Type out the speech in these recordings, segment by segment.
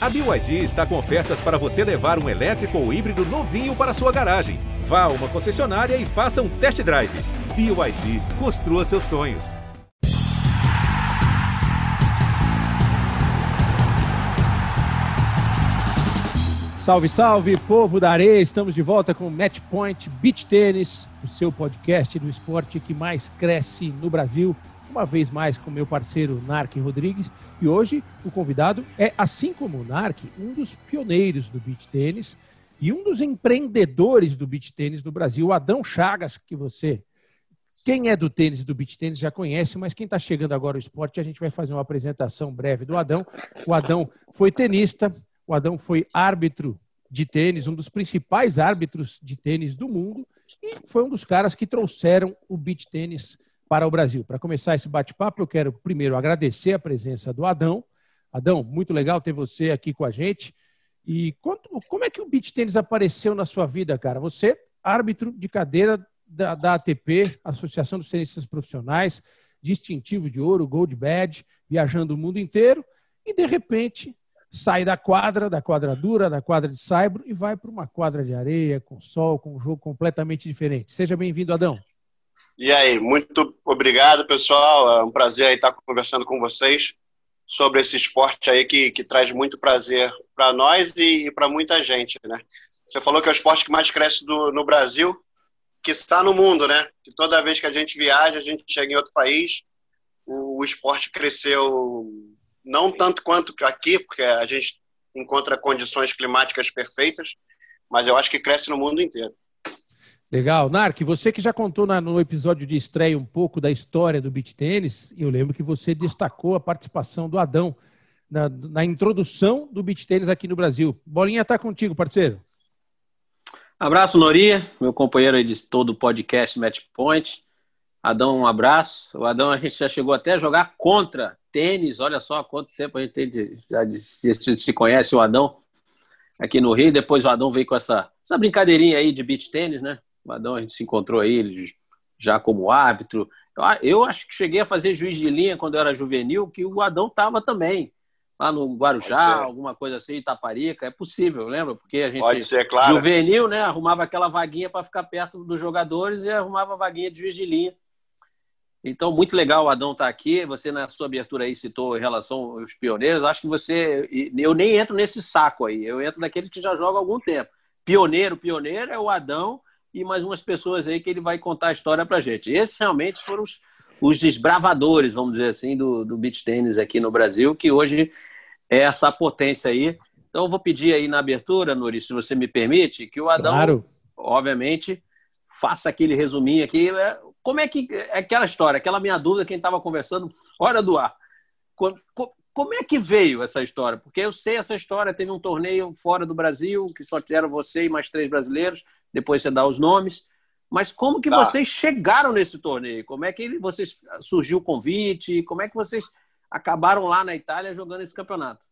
A BYD está com ofertas para você levar um elétrico ou híbrido novinho para sua garagem. Vá a uma concessionária e faça um test drive. BYD, construa seus sonhos. Salve, salve, povo da areia! Estamos de volta com Match Point Beach Tênis, o seu podcast do esporte que mais cresce no Brasil uma vez mais com meu parceiro Narc Rodrigues. E hoje o convidado é, assim como o Narc, um dos pioneiros do beach tênis e um dos empreendedores do beach tênis no Brasil, Adão Chagas, que você, quem é do tênis e do beach tênis já conhece, mas quem está chegando agora ao esporte, a gente vai fazer uma apresentação breve do Adão. O Adão foi tenista, o Adão foi árbitro de tênis, um dos principais árbitros de tênis do mundo, e foi um dos caras que trouxeram o beach tênis para o Brasil. Para começar esse bate-papo, eu quero primeiro agradecer a presença do Adão. Adão, muito legal ter você aqui com a gente. E como é que o beach tênis apareceu na sua vida, cara? Você, árbitro de cadeira da, da ATP, Associação dos Tenistas Profissionais, distintivo de ouro, Gold Badge, viajando o mundo inteiro, e de repente sai da quadra, da quadra dura, da quadra de saibro e vai para uma quadra de areia, com sol, com um jogo completamente diferente. Seja bem-vindo, Adão. E aí, muito obrigado, pessoal. É um prazer estar conversando com vocês sobre esse esporte aí que, que traz muito prazer para nós e, e para muita gente, né? Você falou que é o esporte que mais cresce do, no Brasil, que está no mundo, né? Que toda vez que a gente viaja, a gente chega em outro país, o, o esporte cresceu não tanto quanto aqui, porque a gente encontra condições climáticas perfeitas, mas eu acho que cresce no mundo inteiro. Legal. Nark, você que já contou na, no episódio de estreia um pouco da história do beach tênis, eu lembro que você destacou a participação do Adão na, na introdução do beach tênis aqui no Brasil. Bolinha está contigo, parceiro. Abraço, Noria, meu companheiro de todo o podcast Match Point. Adão, um abraço. O Adão, a gente já chegou até a jogar contra tênis. Olha só quanto tempo a gente já se conhece o Adão aqui no Rio. Depois o Adão veio com essa, essa brincadeirinha aí de beach tênis, né? O Adão, a gente se encontrou aí, ele já como árbitro. Eu acho que cheguei a fazer juiz de linha quando eu era juvenil, que o Adão estava também. Lá no Guarujá, alguma coisa assim, Itaparica. É possível, lembra? Porque a gente, Pode ser, claro. juvenil, né? Arrumava aquela vaguinha para ficar perto dos jogadores e arrumava a vaguinha de juiz de linha. Então, muito legal o Adão estar tá aqui. Você, na sua abertura aí, citou em relação aos pioneiros. Acho que você. Eu nem entro nesse saco aí. Eu entro daqueles que já jogam há algum tempo. Pioneiro, pioneiro é o Adão e mais umas pessoas aí que ele vai contar a história para gente. Esses realmente foram os, os desbravadores, vamos dizer assim, do, do beach tênis aqui no Brasil, que hoje é essa potência aí. Então, eu vou pedir aí na abertura, Nuri, se você me permite, que o Adão, claro. obviamente, faça aquele resuminho aqui. É, como é que é aquela história, aquela minha dúvida, quem estava conversando fora do ar? Como é que veio essa história? Porque eu sei essa história, teve um torneio fora do Brasil, que só tiveram você e mais três brasileiros, depois você dá os nomes. Mas como que tá. vocês chegaram nesse torneio? Como é que vocês surgiu o convite? Como é que vocês acabaram lá na Itália jogando esse campeonato?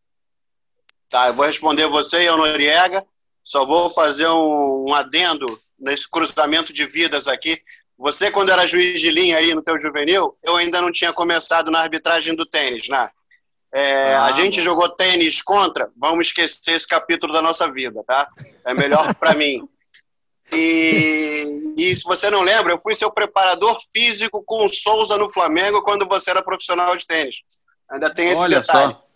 Tá, eu vou responder você e a Noriega. Só vou fazer um, um adendo nesse cruzamento de vidas aqui. Você, quando era juiz de linha ali no teu juvenil, eu ainda não tinha começado na arbitragem do tênis, né? É, ah, a gente jogou tênis contra, vamos esquecer esse capítulo da nossa vida, tá? É melhor para mim. E, e, se você não lembra, eu fui seu preparador físico com o Souza no Flamengo quando você era profissional de tênis. Ainda tem esse Olha detalhe. Só.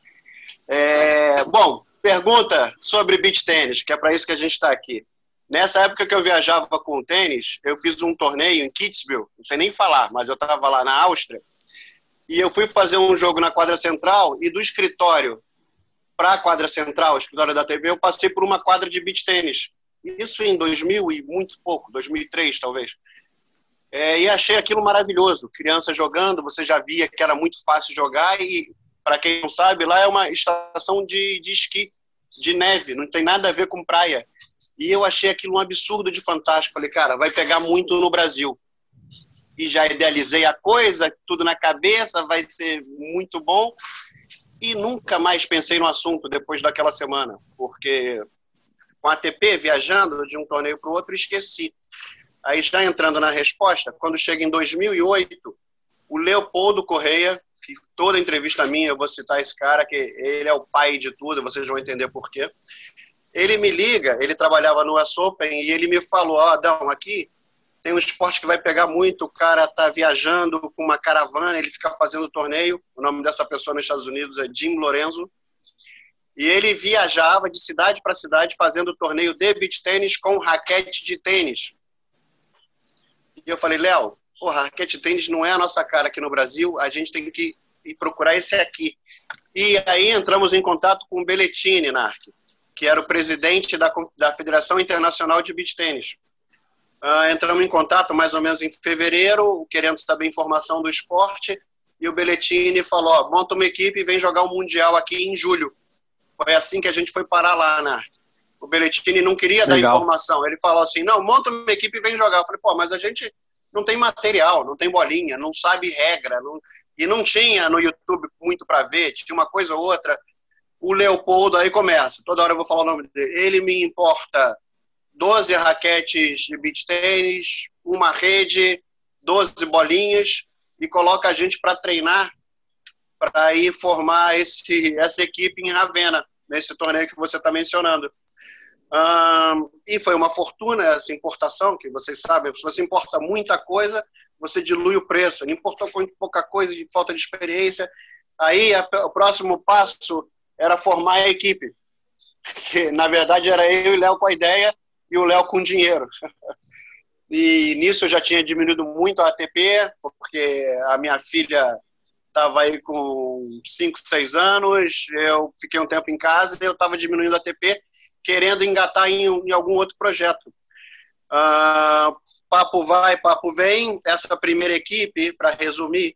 É, bom, pergunta sobre beach tênis, que é para isso que a gente está aqui. Nessa época que eu viajava com o tênis, eu fiz um torneio em Kitzbühel, não sei nem falar, mas eu estava lá na Áustria, e eu fui fazer um jogo na quadra central, e do escritório para a quadra central, o escritório da TV, eu passei por uma quadra de beach tênis. Isso em 2000 e muito pouco, 2003 talvez. É, e achei aquilo maravilhoso. Criança jogando, você já via que era muito fácil jogar e, para quem não sabe, lá é uma estação de, de esqui, de neve, não tem nada a ver com praia. E eu achei aquilo um absurdo de fantástico. Falei, cara, vai pegar muito no Brasil. E já idealizei a coisa, tudo na cabeça, vai ser muito bom. E nunca mais pensei no assunto depois daquela semana, porque com a ATP, viajando de um torneio para o outro, esqueci. Aí, já entrando na resposta, quando chega em 2008, o Leopoldo Correia, que toda entrevista minha eu vou citar esse cara, que ele é o pai de tudo, vocês vão entender por quê. Ele me liga, ele trabalhava no US Open, e ele me falou, ó, oh, Adão, aqui tem um esporte que vai pegar muito, o cara tá viajando com uma caravana, ele fica fazendo torneio, o nome dessa pessoa nos Estados Unidos é Jim Lorenzo, e ele viajava de cidade para cidade fazendo torneio de beach tênis com raquete de tênis. E eu falei, Léo, porra, raquete de tênis não é a nossa cara aqui no Brasil, a gente tem que procurar esse aqui. E aí entramos em contato com o Belletini, Narc, que era o presidente da, da Federação Internacional de Beach Tênis. Uh, entramos em contato mais ou menos em fevereiro, querendo saber informação do esporte, e o Belletini falou, monta uma equipe e vem jogar o um Mundial aqui em julho. Foi assim que a gente foi parar lá, né? O Belletini não queria Legal. dar informação. Ele falou assim: não, monta uma equipe e vem jogar. Eu falei, pô, mas a gente não tem material, não tem bolinha, não sabe regra. Não... E não tinha no YouTube muito para ver, tinha uma coisa ou outra. O Leopoldo aí começa, toda hora eu vou falar o nome dele. Ele me importa 12 raquetes de beach tênis, uma rede, 12 bolinhas e coloca a gente para treinar para ir formar esse, essa equipe em Ravenna nesse torneio que você está mencionando. Um, e foi uma fortuna essa importação, que vocês sabem, se você importa muita coisa, você dilui o preço. Ele importou pouca coisa de falta de experiência. Aí a, o próximo passo era formar a equipe. Que, na verdade, era eu e Léo com a ideia e o Léo com dinheiro. E nisso eu já tinha diminuído muito a ATP, porque a minha filha estava aí com 5, 6 anos, eu fiquei um tempo em casa e eu estava diminuindo a ATP, querendo engatar em, em algum outro projeto. Uh, papo vai, papo vem. Essa primeira equipe, para resumir,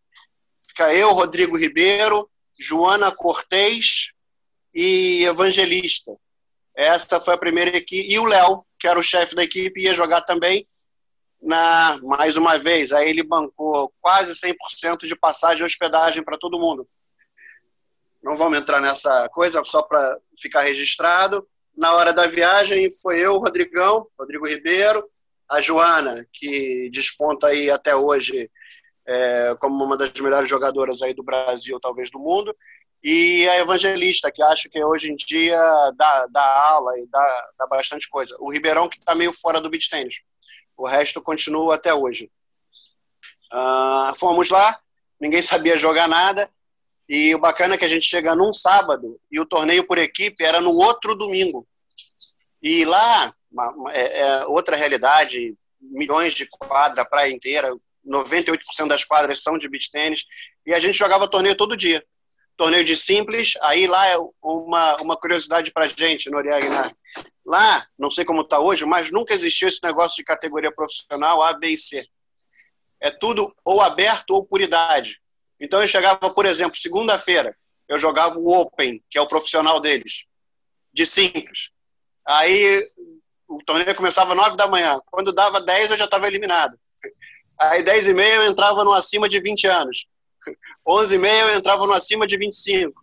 fica eu, Rodrigo Ribeiro, Joana Cortez e Evangelista. Essa foi a primeira equipe. E o Léo, que era o chefe da equipe, ia jogar também na, mais uma vez, aí ele bancou quase 100% de passagem e hospedagem para todo mundo. Não vamos entrar nessa coisa, só para ficar registrado. Na hora da viagem, foi eu, o Rodrigão, Rodrigo Ribeiro, a Joana, que desponta aí até hoje é, como uma das melhores jogadoras aí do Brasil, talvez do mundo, e a Evangelista, que acho que hoje em dia dá, dá aula e dá, dá bastante coisa. O Ribeirão, que está meio fora do beat tênis. O resto continua até hoje. Uh, fomos lá, ninguém sabia jogar nada. E o bacana é que a gente chega num sábado e o torneio por equipe era no outro domingo. E lá, é, é outra realidade, milhões de quadra, praia inteira, 98% das quadras são de beach tênis, e a gente jogava torneio todo dia. Torneio de simples, aí lá é uma, uma curiosidade pra gente, Noriega né? Lá, não sei como está hoje, mas nunca existiu esse negócio de categoria profissional A, B e C. É tudo ou aberto ou por idade. Então eu chegava, por exemplo, segunda-feira, eu jogava o Open, que é o profissional deles, de simples. Aí o torneio começava às 9 da manhã. Quando dava 10, eu já estava eliminado. Aí 10 e meia eu entrava no acima de 20 anos. 11 e meia eu entrava no acima de 25.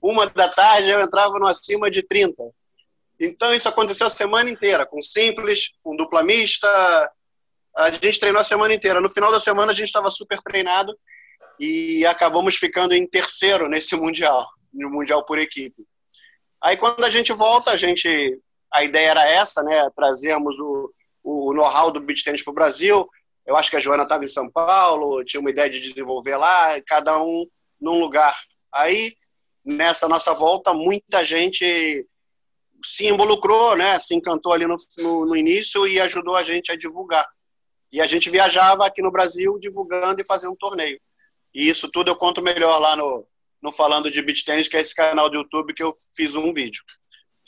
Uma da tarde eu entrava no acima de 30. Então, isso aconteceu a semana inteira, com simples, com dupla mista. A gente treinou a semana inteira. No final da semana, a gente estava super treinado e acabamos ficando em terceiro nesse Mundial, no Mundial por equipe. Aí, quando a gente volta, a gente. A ideia era essa, né? Trazermos o, o know-how do beach tennis para o Brasil. Eu acho que a Joana estava em São Paulo, tinha uma ideia de desenvolver lá, cada um num lugar. Aí, nessa nossa volta, muita gente se involucrou, né, se encantou ali no, no, no, início e ajudou a gente a divulgar. E a gente viajava aqui no Brasil divulgando e fazendo torneio. E isso tudo eu conto melhor lá no, no Falando de Beach Tennis, que é esse canal do YouTube que eu fiz um vídeo.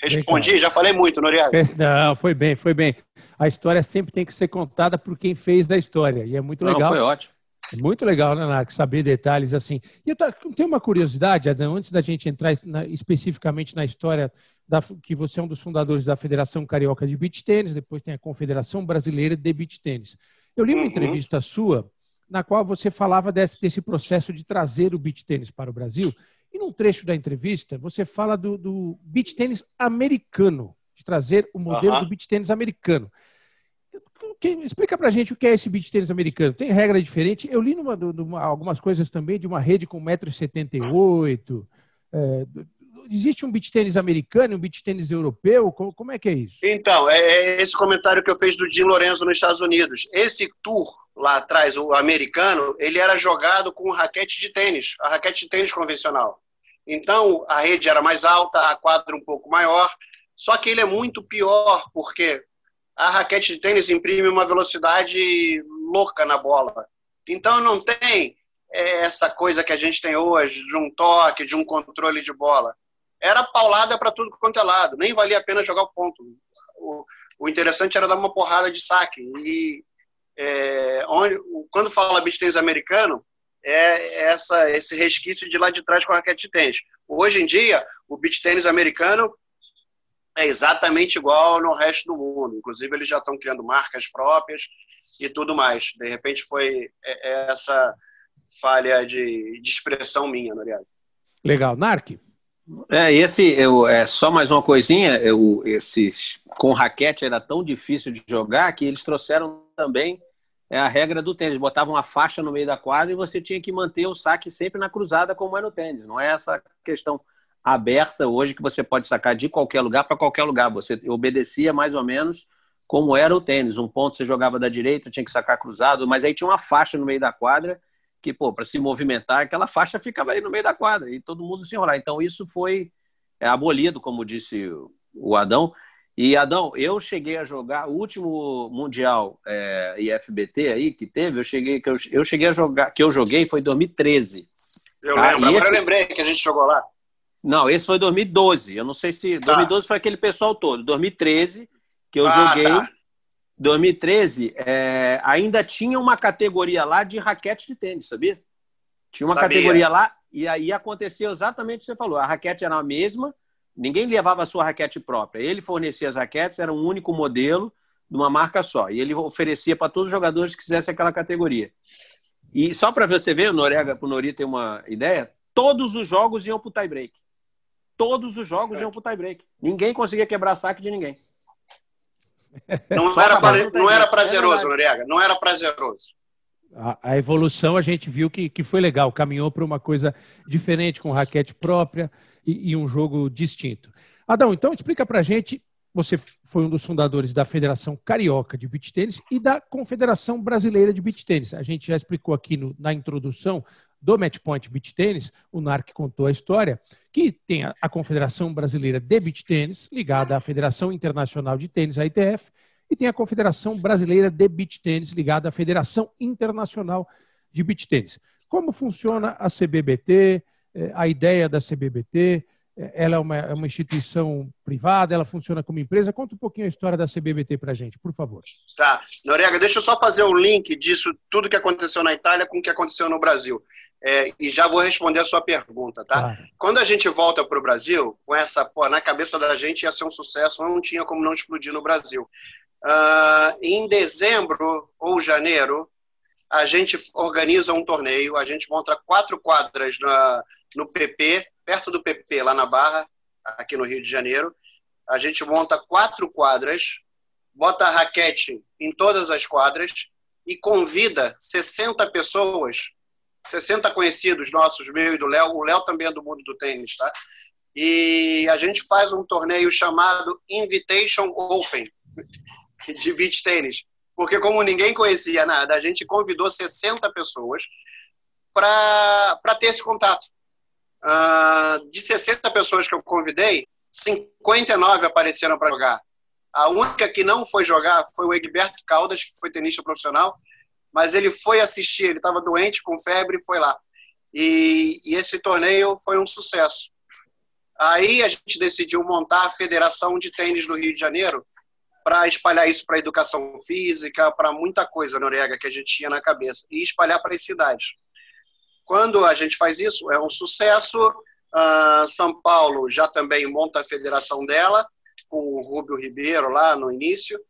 Respondi, já falei muito, Noriega. Não, foi bem, foi bem. A história sempre tem que ser contada por quem fez da história. E é muito legal. Não, foi ótimo. Muito legal, né, Narc, saber detalhes assim. E eu tenho uma curiosidade, Adam, antes da gente entrar na, especificamente na história da, que você é um dos fundadores da Federação Carioca de Beach Tênis, depois tem a Confederação Brasileira de Beach Tênis. Eu li uma uhum. entrevista sua na qual você falava desse, desse processo de trazer o beach tênis para o Brasil. E num trecho da entrevista, você fala do, do beach tênis americano, de trazer o modelo uhum. do beach tênis americano. Quem, explica pra gente o que é esse beach tênis americano. Tem regra diferente? Eu li numa, numa, algumas coisas também de uma rede com 1,78m. É, existe um beach tênis americano, um beach tênis europeu? Como, como, é que é isso? Então, é, é esse comentário que eu fiz do Jim Lorenzo nos Estados Unidos. Esse tour lá atrás, o americano, ele era jogado com raquete de tênis, a raquete de tênis convencional. Então, a rede era mais alta, a quadra um pouco maior, só que ele é muito pior, porque a raquete de tênis imprime uma velocidade louca na bola. Então, não tem é, essa coisa que a gente tem hoje, de um toque, de um controle de bola. Era paulada para tudo quanto é lado, nem valia a pena jogar o ponto. O, o interessante era dar uma porrada de saque. E é, onde, quando fala beach tênis americano, é essa, esse resquício de lá de trás com a raquete de tênis. Hoje em dia, o beach tênis americano é exatamente igual no resto do mundo. Inclusive, eles já estão criando marcas próprias e tudo mais. De repente, foi é, é essa falha de, de expressão minha, Noriega. Legal. Narc? É, esse, eu, é só mais uma coisinha, eu, esses com raquete era tão difícil de jogar que eles trouxeram também é a regra do tênis. Botavam uma faixa no meio da quadra e você tinha que manter o saque sempre na cruzada, como é no tênis. Não é essa questão aberta hoje que você pode sacar de qualquer lugar para qualquer lugar. Você obedecia mais ou menos como era o tênis. Um ponto você jogava da direita, tinha que sacar cruzado, mas aí tinha uma faixa no meio da quadra que, pô, para se movimentar, aquela faixa ficava aí no meio da quadra e todo mundo se enrolar. Então isso foi é, abolido, como disse o Adão. E Adão, eu cheguei a jogar o último mundial é, IFBT aí que teve, eu cheguei que eu, eu cheguei a jogar, que eu joguei foi 2013. Eu tá? lembro, agora eu lembrei que a gente jogou lá. Não, esse foi 2012. Eu não sei se tá. 2012 foi aquele pessoal todo. 2013 que eu ah, joguei. Tá. 2013 é, ainda tinha uma categoria lá de raquete de tênis, sabia? Tinha uma sabia. categoria lá e aí aconteceu exatamente o que você falou. A raquete era a mesma, Ninguém levava a sua raquete própria. Ele fornecia as raquetes, era um único modelo de uma marca só. E ele oferecia para todos os jogadores que quisessem aquela categoria. E só para você ver, o Norega, para o Nori ter uma ideia, todos os jogos iam para o tie-break. Todos os jogos iam para o tie-break. Ninguém conseguia quebrar saque de ninguém. Não, era, pra, não era prazeroso, Noriega. Não era prazeroso. A, a, evolução a gente viu que, que foi legal, caminhou para uma coisa diferente, com raquete própria e, e um jogo distinto. Adão, então explica para a gente, você foi um dos fundadores da Federação Carioca de Beach Tênis e da Confederação Brasileira de Beach Tênis. A gente já explicou aqui no, na introdução do Matchpoint Beach Tênis, o NARC contou a história, que tem a, Confederação Brasileira de Beach Tênis, ligada à Federação Internacional de Tênis, a ITF, e tem a Confederação Brasileira de Beach Tênis, ligada à Federação Internacional de Beach Tênis. Como funciona a CBBT, eh, a ideia da CBBT? Ela é uma, é uma instituição privada, ela funciona como empresa. Conta um pouquinho a história da CBBT para a gente, por favor. Tá. Norega, deixa eu só fazer o um link disso, tudo que aconteceu na Itália com o que aconteceu no Brasil. É, e já vou responder a sua pergunta, tá? Claro. Quando a gente volta para o Brasil, com essa, pô, na cabeça da gente ia ser um sucesso, não tinha como não explodir no Brasil. Uh, em dezembro ou janeiro, a gente organiza um torneio, a gente monta quatro quadras na, no PP, perto do PP, lá na Barra, aqui no Rio de Janeiro. A gente monta quatro quadras, bota raquete em todas as quadras e convida 60 pessoas, 60 conhecidos nossos, meu e do Léo. O Léo também é do mundo do tênis, tá? E a gente faz um torneio chamado Invitation Open de beach tênis. Porque como ninguém conhecia nada, a gente convidou 60 pessoas para ter esse contato. Uh, de 60 pessoas que eu convidei, 59 apareceram para jogar. A única que não foi jogar foi o Egberto Caldas, que foi tenista profissional, mas ele foi assistir, ele estava doente, com febre, e foi lá. E, e, esse torneio foi um sucesso. Aí a gente decidiu montar a Federação de Tênis do Rio de Janeiro, para espalhar isso para educação física, para muita coisa, Noriega, que a gente tinha na cabeça, e espalhar para as cidades. Quando a gente faz isso, é um sucesso. Uh, São Paulo já também monta a federação dela, com o Rubio Ribeiro lá no início,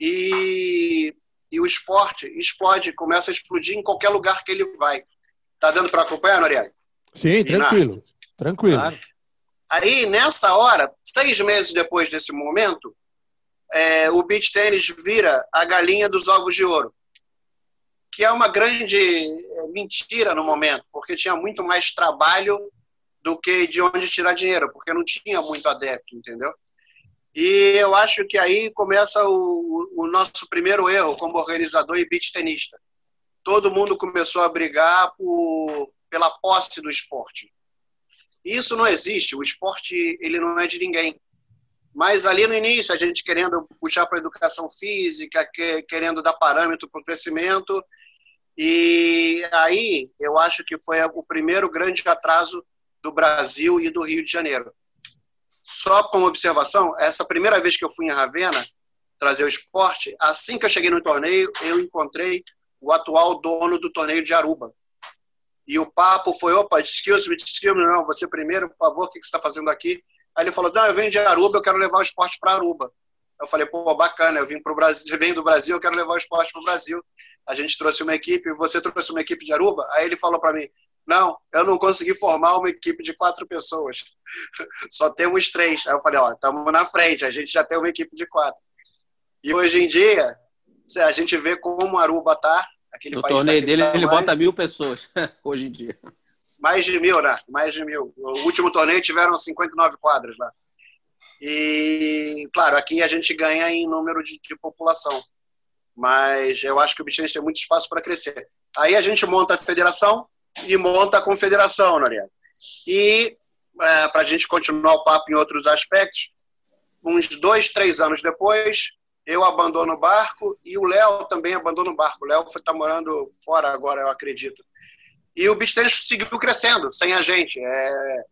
e, e o esporte explode, começa a explodir em qualquer lugar que ele vai. Tá dando para acompanhar, Noriega? Sim, tranquilo, tranquilo. Claro. Aí, nessa hora, seis meses depois desse momento, é, o beach tênis vira a galinha dos ovos de ouro, que é uma grande é, mentira no momento, porque tinha muito mais trabalho do que de onde tirar dinheiro, porque não tinha muito adepto, entendeu? E eu acho que aí começa o, o nosso primeiro erro como organizador e beach tenista. Todo mundo começou a brigar por, pela posse do esporte. Isso não existe. O esporte ele não é de ninguém. Mas ali no início, a gente querendo puxar para a educação física, querendo dar parâmetro para o crescimento. E aí eu acho que foi o primeiro grande atraso do Brasil e do Rio de Janeiro. Só como observação, essa primeira vez que eu fui em Ravena trazer o esporte, assim que eu cheguei no torneio, eu encontrei o atual dono do torneio de Aruba. E o papo foi, opa, excuse me, excuse me, não, você primeiro, por favor, o que você está fazendo aqui? Aí ele falou, não, eu venho de Aruba, eu quero levar o esporte para Aruba. Eu falei, pô, bacana, eu vim pro Brasil, venho do Brasil, eu quero levar o esporte para o Brasil. A gente trouxe uma equipe, você trouxe uma equipe de Aruba? Aí ele falou para mim, não, eu não consegui formar uma equipe de quatro pessoas. Só temos três. Aí eu falei, ó, estamos na frente, a gente já tem uma equipe de quatro. E hoje em dia, a gente vê como Aruba está. No torneio dele, tamanho. ele bota mil pessoas, hoje em dia. Mais de mil, né? Mais de mil. O último torneio tiveram 59 quadras lá. E, claro, aqui a gente ganha em número de, de população. Mas eu acho que o Bichês tem muito espaço para crescer. Aí a gente monta a federação, e monta a confederação, Noriega. E, é, para a gente continuar o papo em outros aspectos, uns dois, três anos depois, eu abandono o barco e o Léo também abandona o barco. O Léo está morando fora agora, eu acredito. E o Bistencho seguiu crescendo, sem a gente. É,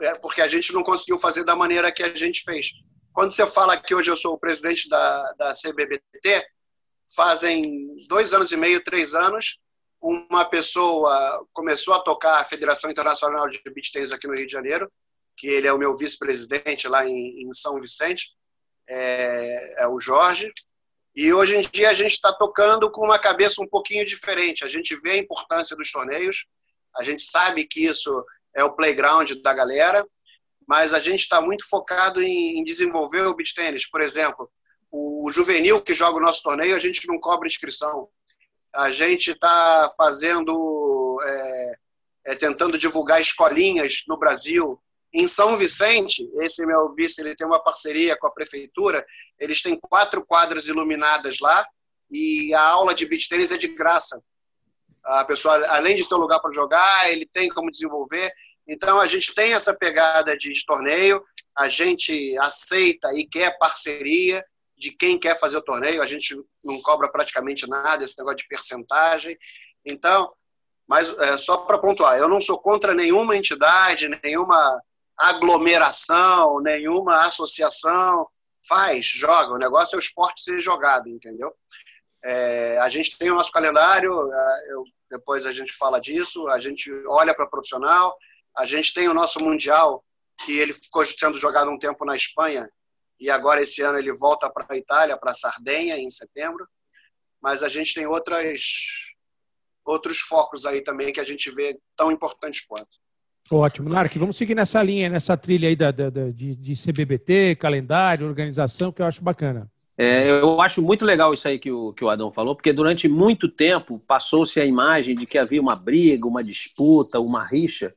é, porque a gente não conseguiu fazer da maneira que a gente fez. Quando você fala que hoje eu sou o presidente da, da CBBT, fazem dois anos e meio, três anos, uma pessoa começou a tocar a Federação Internacional de Beach Tennis aqui no Rio de Janeiro, que ele é o meu vice-presidente lá em, em, São Vicente, é, é, o Jorge. E hoje em dia a gente está tocando com uma cabeça um pouquinho diferente. A gente vê a importância dos torneios, a gente sabe que isso é o playground da galera, mas a gente está muito focado em, desenvolver o beach tênis. Por exemplo, o juvenil que joga o nosso torneio, a gente não cobra inscrição a gente está fazendo, é, é, tentando divulgar escolinhas no Brasil. Em São Vicente, esse meu vice ele tem uma parceria com a prefeitura, eles têm quatro quadras iluminadas lá e a aula de beach tênis é de graça. A pessoa, além de ter um lugar para jogar, ele tem como desenvolver. Então, a gente tem essa pegada de torneio, a gente aceita e quer parceria, de quem quer fazer o torneio, a gente não cobra praticamente nada, esse negócio de percentagem. Então, mas é, só para pontuar, eu não sou contra nenhuma entidade, nenhuma aglomeração, nenhuma associação. Faz, joga. O negócio é o esporte ser jogado, entendeu? É, a gente tem o nosso calendário, é, eu, depois a gente fala disso, a gente olha para profissional, a gente tem o nosso Mundial, que ele ficou sendo jogado um tempo na Espanha, e agora esse ano ele volta para a Itália, para Sardenha, em setembro. Mas a gente tem outras, outros focos aí também que a gente vê tão importantes quanto. Ótimo, Narc, vamos seguir nessa linha, nessa trilha aí da, da, da de, de, CBBT, calendário, organização, que eu acho bacana. É, eu acho muito legal isso aí que o, que o Adão falou, porque durante muito tempo passou-se a imagem de que havia uma briga, uma disputa, uma rixa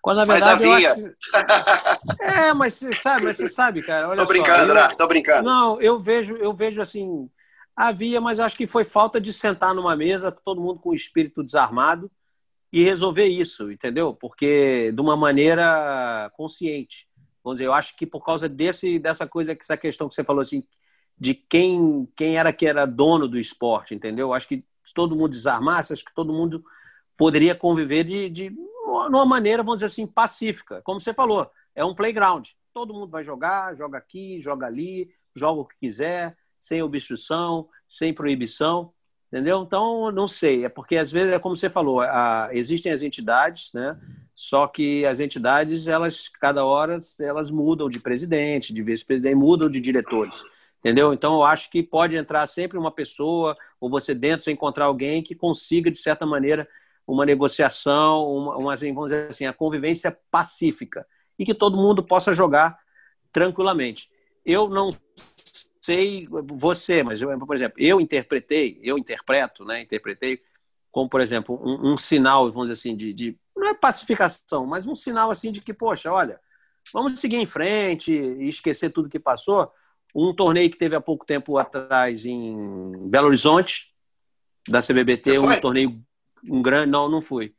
quando na verdade. Mas havia. Que... É, mas você sabe, mas você sabe, cara. Olha tô brincando, só, eu... tô brincando. Não, eu vejo, eu vejo assim. Havia, mas acho que foi falta de sentar numa mesa, todo mundo com o espírito desarmado e resolver isso, entendeu? Porque de uma maneira consciente. Vamos dizer, eu acho que por causa desse, dessa coisa, essa questão que você falou assim, de quem, quem era que era dono do esporte, entendeu? Acho que se todo mundo desarmasse, acho que todo mundo poderia conviver de, de numa maneira, vamos dizer assim, pacífica. Como você falou, é um playground. Todo mundo vai jogar, joga aqui, joga ali, joga o que quiser, sem obstrução, sem proibição, entendeu? Então, não sei, é porque às vezes é como você falou, a, existem as entidades, né? Só que as entidades, elas, cada hora, elas mudam de presidente, de vice-presidente, mudam de diretores, entendeu? Então, eu acho que pode entrar sempre uma pessoa, ou você dentro, você encontrar alguém que consiga, de certa maneira, uma negociação, uma, uma, vamos dizer assim, a convivência pacífica e que todo mundo possa jogar tranquilamente. Eu não sei você, mas eu, por exemplo, eu interpretei, eu interpreto, né? Interpretei como, por exemplo, um, um sinal, vamos dizer assim, de, de, não é pacificação, mas um sinal assim de que, poxa, olha, vamos seguir em frente e esquecer tudo que passou. Um torneio que teve há pouco tempo atrás em Belo Horizonte, da CBBT, um torneio um grande, não, não fui.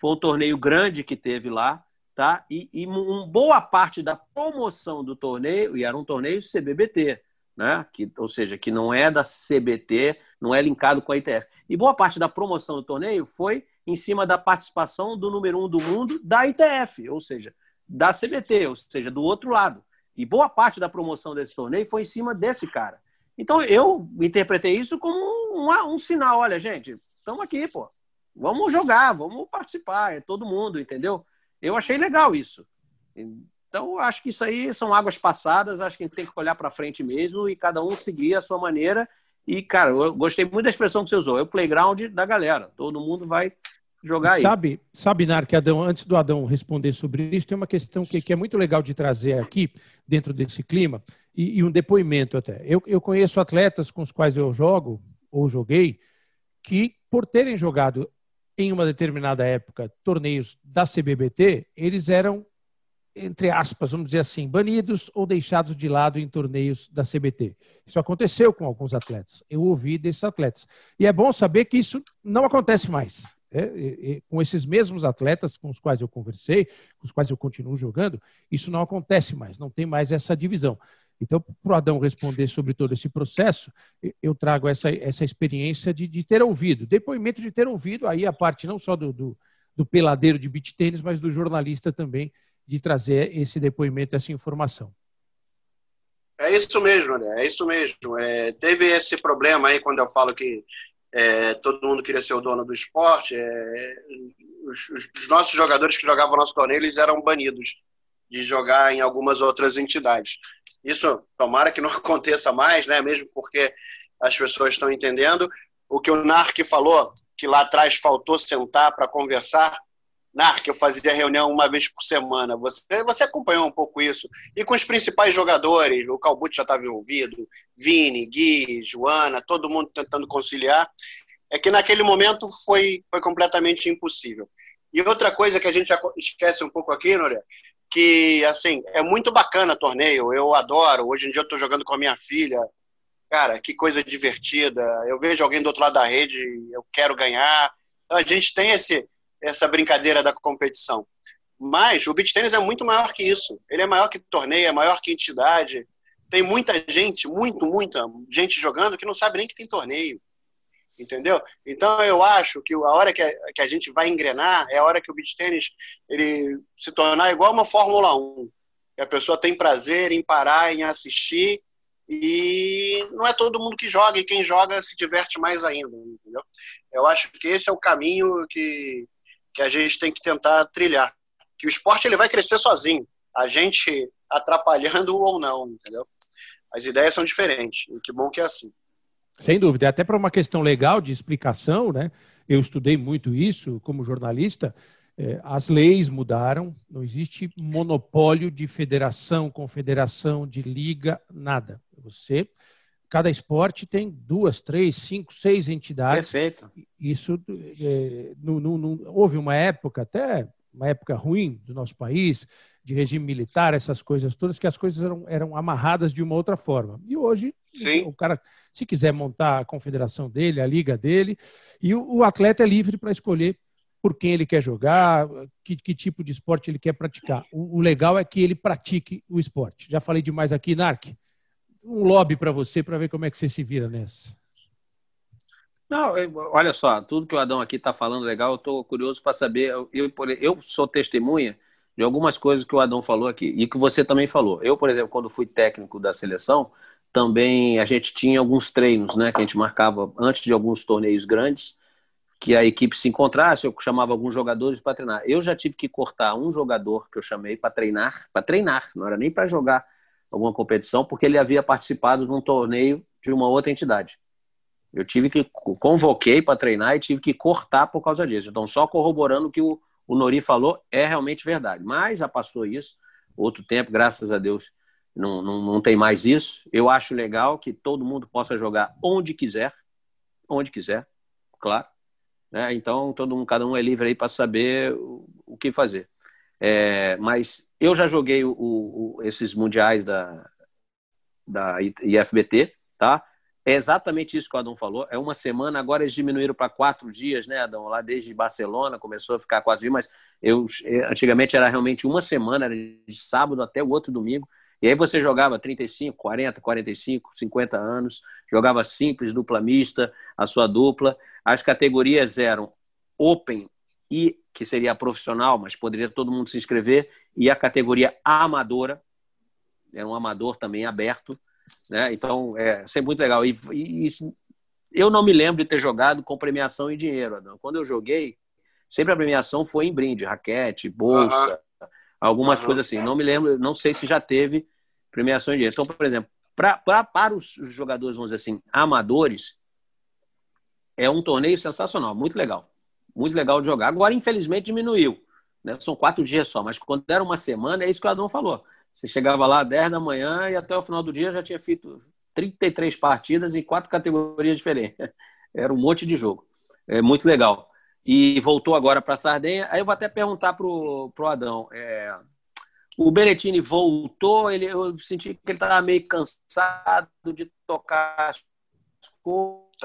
Foi um torneio grande que teve lá, tá? E, e uma boa parte da promoção do torneio, e era um torneio CBBT, né? Que, ou seja, que não é da CBT, não é linkado com a ITF. E boa parte da promoção do torneio foi em cima da participação do número um do mundo da ITF, ou seja, da CBT, ou seja, do outro lado. E boa parte da promoção desse torneio foi em cima desse cara. Então eu interpretei isso como um, um sinal. Olha, gente, estamos aqui, pô. Vamos jogar, vamos participar, é todo mundo, entendeu? Eu achei legal isso. Então, acho que isso aí são águas passadas, acho que a gente tem que olhar para frente mesmo e cada um seguir a sua maneira. E, cara, eu gostei muito da expressão que você usou, é o playground da galera. Todo mundo vai jogar aí. Sabe, sabe Narc, Adão, antes do Adão responder sobre isso, tem uma questão que, que é muito legal de trazer aqui, dentro desse clima, e, e um depoimento até. Eu, eu conheço atletas com os quais eu jogo, ou joguei, que por terem jogado em uma determinada época torneios da CBBT, eles eram entre aspas, vamos dizer assim, banidos ou deixados de lado em torneios da CBT. Isso aconteceu com alguns atletas. Eu ouvi desses atletas. E é bom saber que isso não acontece mais. É, e, e, com esses mesmos atletas com os quais eu conversei, com os quais eu continuo jogando, isso não acontece mais, não tem mais essa divisão. Então, para o Adão responder sobre todo esse processo, eu trago essa, essa experiência de, de ter ouvido, depoimento de ter ouvido, aí a parte não só do, do, do peladeiro de beat tênis, mas do jornalista também, de trazer esse depoimento, essa informação. É isso mesmo, né? É isso mesmo. É, teve esse problema aí quando eu falo que é, todo mundo queria ser o dono do esporte. É, os, os, nossos jogadores que jogavam nosso torneio eles eram banidos de jogar em algumas outras entidades. Isso, tomara que não aconteça mais, né? Mesmo porque as pessoas estão entendendo. O que o Narc falou, que lá atrás faltou sentar para conversar, NARC, eu fazia reunião uma vez por semana. Você, você acompanhou um pouco isso. E com os principais jogadores, o Calbucci já estava envolvido, Vini, Gui, Joana, todo mundo tentando conciliar. É que naquele momento foi, foi completamente impossível. E outra coisa que a gente esquece um pouco aqui, Núria, que assim, é muito bacana torneio, eu adoro. Hoje em dia eu estou jogando com a minha filha. Cara, que coisa divertida. Eu vejo alguém do outro lado da rede, eu quero ganhar. Então a gente tem esse, essa brincadeira da competição. Mas o beach tênis é muito maior que isso. Ele é maior que torneio, é maior que entidade. Tem muita gente, muito, muita gente jogando que não sabe nem que tem torneio. Entendeu? Então eu acho que a hora que a, que a gente vai engrenar é a hora que o beach tênis ele se tornar igual uma Fórmula 1. Que a pessoa tem prazer em parar, em assistir e não é todo mundo que joga, e quem joga se diverte mais ainda, entendeu? Eu acho que esse é o caminho que, que a gente tem que tentar trilhar. Que o esporte ele vai crescer sozinho, a gente atrapalhando ou não, entendeu? As ideias são diferentes, e que bom que é assim. Sem dúvida, até para uma questão legal de explicação, né? Eu estudei muito isso como jornalista. É, as leis mudaram, não existe monopólio de federação, confederação, de liga, nada. Você cada esporte tem duas, três, cinco, seis entidades. Perfeito. Isso é, não, não, não, houve uma época, até uma época ruim do nosso país, de regime militar, essas coisas todas, que as coisas eram, eram amarradas de uma outra forma. E hoje, Sim. o cara, se quiser montar a confederação dele, a liga dele, e o, o atleta é livre para escolher por quem ele quer jogar, que, que, tipo de esporte ele quer praticar. O, o, legal é que ele pratique o esporte. Já falei demais aqui, Narc um lobby para você para ver como é que você se vira nessa. Não, olha só, tudo que o Adão aqui está falando legal, eu estou curioso para saber. Eu, eu, eu, sou testemunha de algumas coisas que o Adão falou aqui e que você também falou. Eu, por exemplo, quando fui técnico da seleção, também a gente tinha alguns treinos, né, que a gente marcava antes de alguns torneios grandes, que a equipe se encontrasse, eu chamava alguns jogadores para treinar. Eu já tive que cortar um jogador que eu chamei para treinar, para treinar, não era nem para jogar alguma competição, porque ele havia participado de um torneio de uma outra entidade. Eu tive que convoquei para treinar e tive que cortar por causa disso. Então, só corroborando que o, o Nori falou é realmente verdade. Mas já passou isso, outro tempo, graças a Deus, Não, não, não tem mais isso. Eu acho legal que todo mundo possa jogar onde quiser, onde quiser, claro. Né? Então, todo mundo, cada um é livre aí para saber o, o, que fazer. É, mas eu já joguei o, o, esses mundiais da, da IFBT, tá? É exatamente isso que o Adão falou. É uma semana, agora eles diminuíram para quatro dias, né, Adão? Lá desde Barcelona começou a ficar quatro dias, mas eu é, antigamente era realmente uma semana, era de sábado até o outro domingo. E aí você jogava 35, 40, 45, 50 anos, jogava simples, dupla mista, a sua dupla. As categorias eram Open e que seria profissional, mas poderia todo mundo se inscrever, e a categoria amadora, era um amador também aberto, né? Então, é sempre muito legal. E, e, e, eu não me lembro de ter jogado com premiação em dinheiro, Adão. Quando eu joguei, sempre a premiação foi em brinde, raquete, bolsa, uhum. algumas uhum. coisas assim. Não me lembro, não sei se já teve premiação em dinheiro. Então, por exemplo, pra, pra, para os jogadores, vamos dizer assim, amadores, é um torneio sensacional, muito legal. Muito legal de jogar. Agora, infelizmente, diminuiu. Né? São quatro dias só, mas quando era uma semana, é isso que o Adão falou. Você chegava lá 10 da manhã e até o final do dia já tinha feito 33 partidas em quatro categorias diferentes. Era um monte de jogo. É muito legal. E voltou agora para a Sardenha. Aí eu vou até perguntar para o Adão. É, o Berettini voltou, ele, eu senti que ele estava meio cansado de tocar as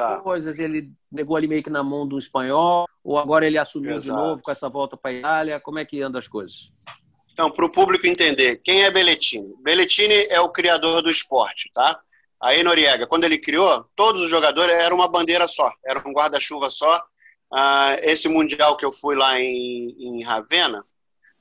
tá. coisas, ele negou ali meio que na mão do espanhol, ou agora ele assumiu Exato. de novo com essa volta para a Itália? Como é que anda as coisas? Então, para o público entender, quem é Belletini? Belletini é o criador do esporte, tá? Aí, Noriega, quando ele criou, todos os jogadores eram uma bandeira só, era um guarda-chuva só. Ah, esse Mundial que eu fui lá em, em Ravenna,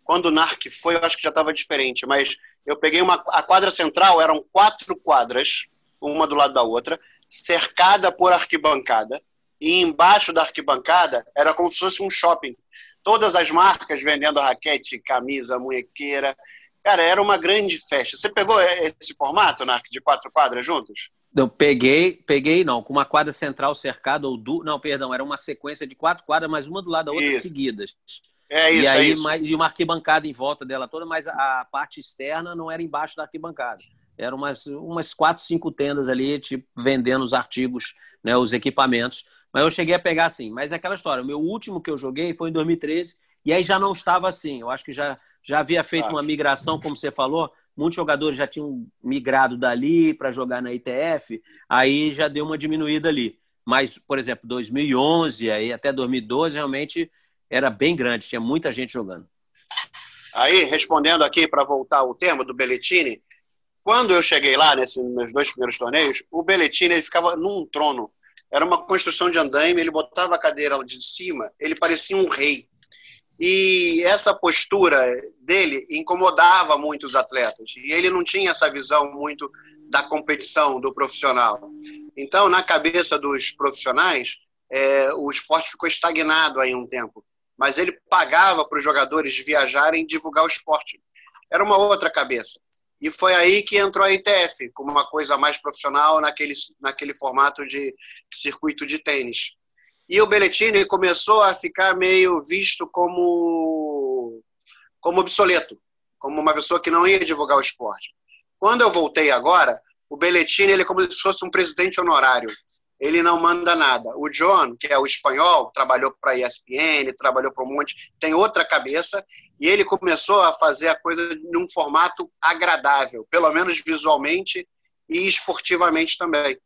quando o NARC foi, eu acho que já estava diferente, mas eu peguei uma. A quadra central eram quatro quadras, uma do lado da outra, cercada por arquibancada, e embaixo da arquibancada era como se fosse um shopping todas as marcas vendendo raquete, camisa, munhequeira. Cara, era uma grande festa. Você pegou esse formato, Narc, de quatro quadras juntos? Eu peguei, peguei não, com uma quadra central cercada ou du... não, perdão, era uma sequência de quatro quadras, mas uma do lado da outra isso. seguidas. É isso, e aí é isso. mais e uma arquibancada em volta dela toda, mas a parte externa não era embaixo da arquibancada. Eram umas umas quatro, cinco tendas ali, tipo vendendo os artigos, né, os equipamentos. Mas eu cheguei a pegar assim. Mas é aquela história. O meu último que eu joguei foi em 2013 e aí já não estava assim. Eu acho que já, já havia feito uma migração, como você falou. Muitos jogadores já tinham migrado dali para jogar na ITF, aí já deu uma diminuída ali. Mas, por exemplo, 2011 aí até 2012 realmente era bem grande, tinha muita gente jogando. Aí, respondendo aqui para voltar ao tema do Belletini, quando eu cheguei lá, nesses meus dois primeiros torneios, o Belletini ele ficava num trono era uma construção de andaime, ele botava a cadeira de cima, ele parecia um rei. E essa postura dele incomodava muito os atletas. E ele não tinha essa visão muito da competição, do profissional. Então, na cabeça dos profissionais, é, o esporte ficou estagnado aí um tempo. Mas ele pagava para os jogadores viajarem e divulgar o esporte. Era uma outra cabeça. E foi aí que entrou a ITF, como uma coisa mais profissional naquele, naquele formato de circuito de tênis. E o Belletini começou a ficar meio visto como, como obsoleto, como uma pessoa que não ia divulgar o esporte. Quando eu voltei agora, o Belletini ele é como se fosse um presidente honorário ele não manda nada. O John, que é o espanhol, trabalhou para a ESPN, trabalhou para um monte, tem outra cabeça, e ele começou a fazer a coisa num formato agradável, pelo menos visualmente e esportivamente também.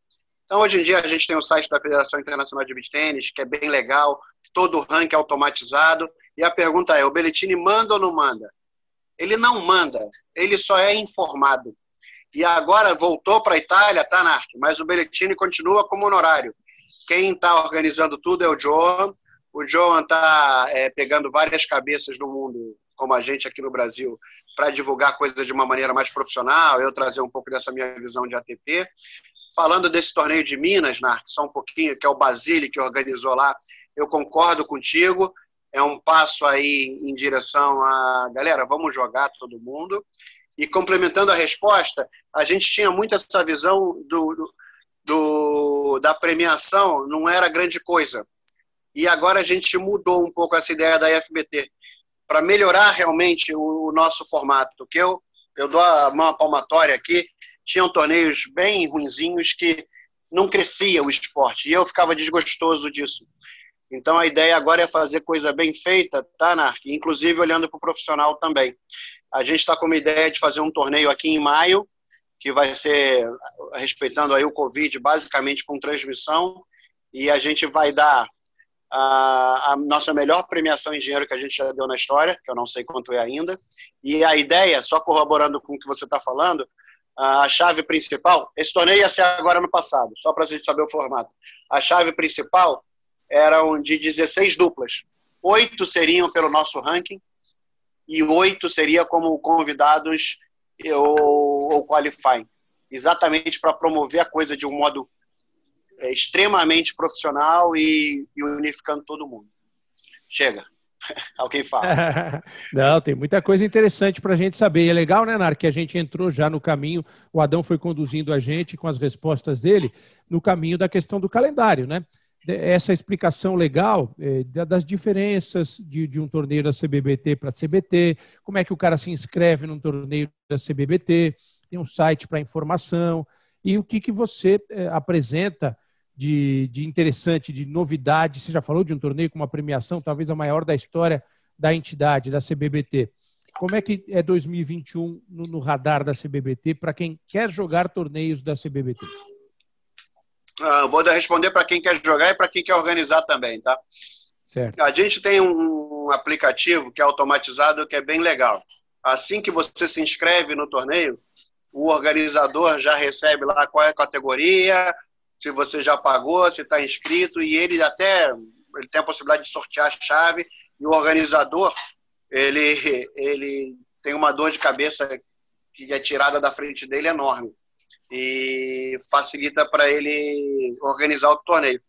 Então, hoje em dia, a gente tem o site da Federação Internacional de Beach Tênis, que é bem legal, todo o ranking automatizado, e a pergunta é, o Belletini manda ou não manda? Ele não manda, ele só é informado e agora voltou para a Itália, tá, Narc? Mas o Belletini continua como honorário. Quem está organizando tudo é o Johan. O Johan está é, pegando várias cabeças do mundo, como a gente aqui no Brasil, para divulgar coisas de uma maneira mais profissional, eu trazer um pouco dessa minha visão de ATP. Falando desse torneio de Minas, Narc, só um pouquinho, que é o Basile que organizou lá, eu concordo contigo, é um passo aí em direção a, galera, vamos jogar todo mundo. E complementando a resposta, a gente tinha muito essa visão do, do, da premiação, não era grande coisa. E agora a gente mudou um pouco essa ideia da FBT para melhorar realmente o, o, nosso formato. Que eu eu dou uma palmatória aqui, tinham torneios bem ruinzinhos que não crescia o esporte, e eu ficava desgostoso disso. Então a ideia agora é fazer coisa bem feita, tá, Narc? Inclusive olhando para o profissional também. A gente está com uma ideia de fazer um torneio aqui em maio, que vai ser respeitando aí o Covid, basicamente com transmissão, e a gente vai dar a, a, nossa melhor premiação em dinheiro que a gente já deu na história, que eu não sei quanto é ainda. E a ideia, só corroborando com o que você está falando, a chave principal, esse torneio ia ser agora no passado, só para a gente saber o formato. A chave principal eram de 16 duplas. Oito seriam pelo nosso ranking e oito seria como convidados ou, ou qualifying. Exatamente para promover a coisa de um modo é, extremamente profissional e, e unificando todo mundo. Chega. Alguém fala. Não, tem muita coisa interessante para a gente saber. E é legal, né, Nar, que a gente entrou já no caminho, o Adão foi conduzindo a gente com as respostas dele no caminho da questão do calendário, né? Essa explicação legal é, das diferenças de, de, um torneio da CBBT para CBT, como é que o cara se inscreve num torneio da CBBT, tem um site para informação, e o que, que você é, apresenta de, de interessante, de novidade? Você já falou de um torneio com uma premiação, talvez a maior da história da entidade, da CBBT. Como é que é 2021 no, no radar da CBBT para quem quer jogar torneios da CBBT? Ah, vou responder para quem quer jogar e para quem quer organizar também, tá? Certo. A gente tem um aplicativo que é automatizado que é bem legal. Assim que você se inscreve no torneio, o organizador já recebe lá qual é a categoria, se você já pagou, se está inscrito, e ele até ele tem a possibilidade de sortear a chave, e o organizador ele, ele tem uma dor de cabeça que é tirada da frente dele enorme e facilita para ele organizar o torneio.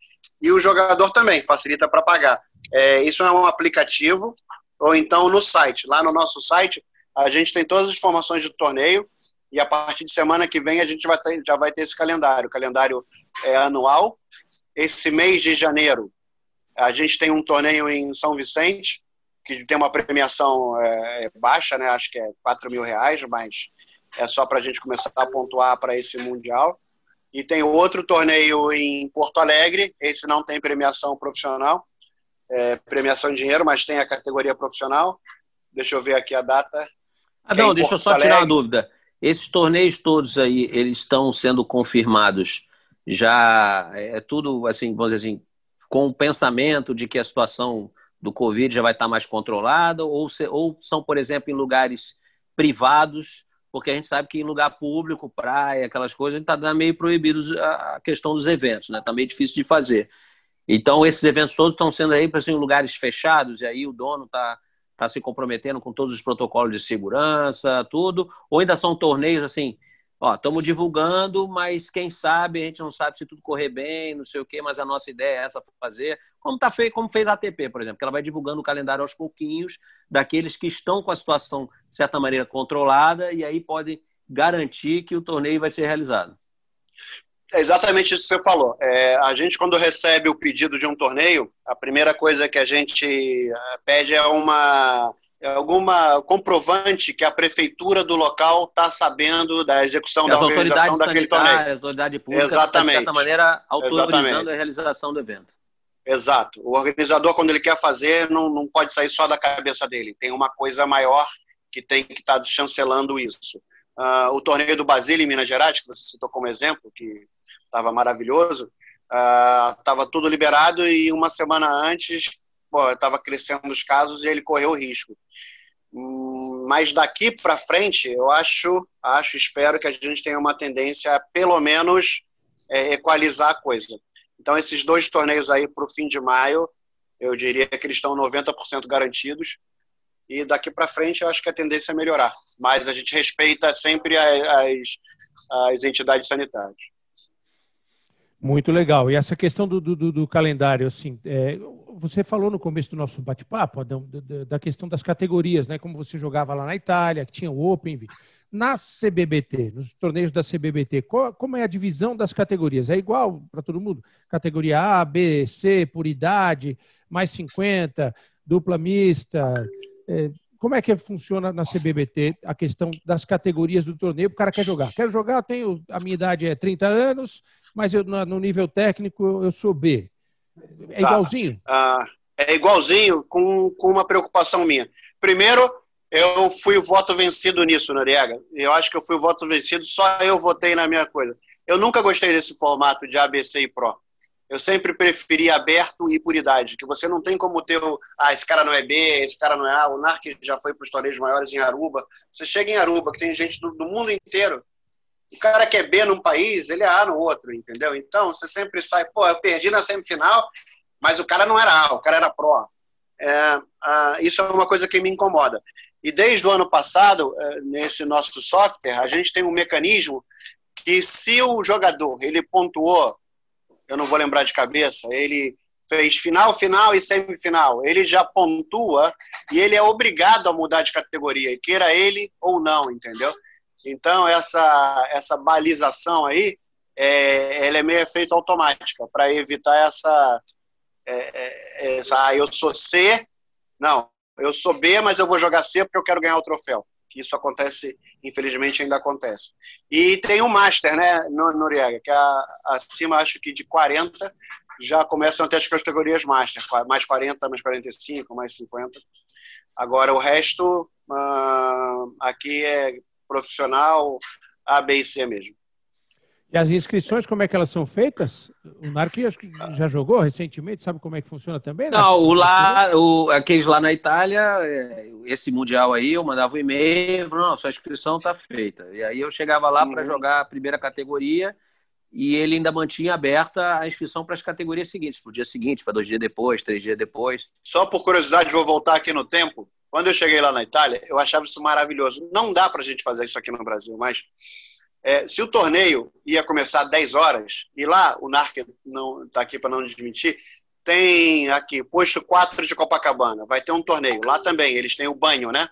E o jogador também facilita para pagar. É, isso é um aplicativo ou então no site. Lá no nosso site a gente tem todas as informações do torneio e a partir de semana que vem a gente vai ter, já vai ter esse calendário. O calendário é anual. Esse mês de janeiro, a gente tem um torneio em São Vicente, que tem uma premiação é, baixa, né? acho que é 4 mil reais, mas é só para a gente começar a pontuar para esse Mundial. E tem outro torneio em Porto Alegre, esse não tem premiação profissional, é, premiação em dinheiro, mas tem a categoria profissional. Deixa eu ver aqui a data. Ah, não, é deixa eu só Alegre. tirar uma dúvida. Esses torneios todos aí, eles estão sendo confirmados já é tudo assim, vamos dizer assim, com o pensamento de que a situação do Covid já vai estar mais controlada, ou, se, ou são, por exemplo, em lugares privados, porque a gente sabe que em lugar público, praia, aquelas coisas, está meio proibido a questão dos eventos, né? Está meio difícil de fazer. Então, esses eventos todos estão sendo aí assim, em lugares fechados, e aí o dono está tá se comprometendo com todos os protocolos de segurança, tudo, ou ainda são torneios assim ó, estamos divulgando, mas quem sabe, a gente não sabe se tudo correr bem, não sei o quê, mas a nossa ideia é essa fazer. Como, tá feito, como fez a ATP, por exemplo, que ela vai divulgando o calendário aos pouquinhos daqueles que estão com a situação, de certa maneira, controlada, e aí pode garantir que o torneio vai ser realizado. É exatamente isso que você falou. É, a gente, quando recebe o pedido de um torneio, a primeira coisa que a gente eh, pede é uma é alguma comprovante que a prefeitura do local está sabendo da execução da organização daquele torneio. A autoridade pública, Exatamente. de certa maneira, autorizando Exatamente. a realização do evento. Exato. O organizador, quando ele quer fazer, não, não pode sair só da cabeça dele. Tem uma coisa maior que tem que estar tá chancelando isso. Uh, o torneio do Basílio, em Minas Gerais, que você citou como exemplo, que estava maravilhoso, estava uh, tudo liberado e uma semana antes estava crescendo os casos e ele correu o risco. Hum, mas daqui para frente, eu acho, acho, espero que a gente tenha uma tendência a, pelo menos, é, equalizar a coisa. Então, esses dois torneios aí para o fim de maio, eu diria que eles estão 90% garantidos. E daqui para frente, eu acho que a tendência é melhorar. Mas a gente respeita sempre as, as entidades sanitárias. Muito legal. E essa questão do, do, do calendário, assim, é, você falou no começo do nosso bate-papo, da, da, questão das categorias, né? Como você jogava lá na Itália, que tinha o Open. Na CBBT, nos torneios da CBBT, qual, como é a divisão das categorias? É igual para todo mundo? Categoria A, B, C, por idade, mais 50, dupla mista. É, como é que funciona na CBBT a questão das categorias do torneio? O cara quer jogar. Quero jogar, eu tenho, a minha idade é 30 anos, mas eu, no nível técnico eu sou B. É tá. igualzinho? Ah, é igualzinho, com, com uma preocupação minha. Primeiro, eu fui o voto vencido nisso, Noriega. Eu acho que eu fui o voto vencido, só eu votei na minha coisa. Eu nunca gostei desse formato de ABC e Pro. Eu sempre preferi aberto e puridade, que você não tem como ter o, ah, esse cara não é B, esse cara não é A, o NARC já foi para os torneios maiores em Aruba. Você chega em Aruba, que tem gente do, do mundo inteiro, o cara que é B num país, ele é A no outro, entendeu? Então, você sempre sai, pô, eu perdi na semifinal, mas o cara não era A, o cara era Pro. É, ah, isso é uma coisa que me incomoda. E desde o ano passado, é, nesse nosso software, a gente tem um mecanismo que se o jogador ele pontuou, eu não vou lembrar de cabeça, ele fez final, final e semifinal, ele já pontua e ele é obrigado a mudar de categoria, queira ele ou não, entendeu? Então essa essa balização aí, é, ela é meio efeito automática para evitar essa, é, é, essa, ah, eu sou C, não, eu sou B, mas eu vou jogar C porque eu quero ganhar o troféu que isso acontece, infelizmente ainda acontece. E tem um Master, né, Noriega, que é acima, acho que de 40, já começam a ter as categorias Master, mais 40, mais 45, mais 50. Agora, o resto, uh, aqui é profissional A, B e C mesmo. E as inscrições, como é que elas são feitas? O Narc já jogou recentemente, sabe como é que funciona também? Narc? Não, o lá, o, aqueles lá na Itália, é, esse Mundial aí, eu mandava um e-mail, não, sua inscrição está feita. E aí eu chegava lá para uhum. jogar a primeira categoria e ele ainda mantinha aberta a inscrição para as categorias seguintes, para o dia seguinte, para dois dias depois, três dias depois. Só por curiosidade, vou voltar aqui no tempo. Quando eu cheguei lá na Itália, eu achava isso maravilhoso. Não dá para a gente fazer isso aqui no Brasil, mas é, se o torneio ia começar às 10 horas, e lá o NARC não está aqui para não desmentir, tem aqui, posto 4 de Copacabana, vai ter um torneio. Lá também, eles têm o banho, né?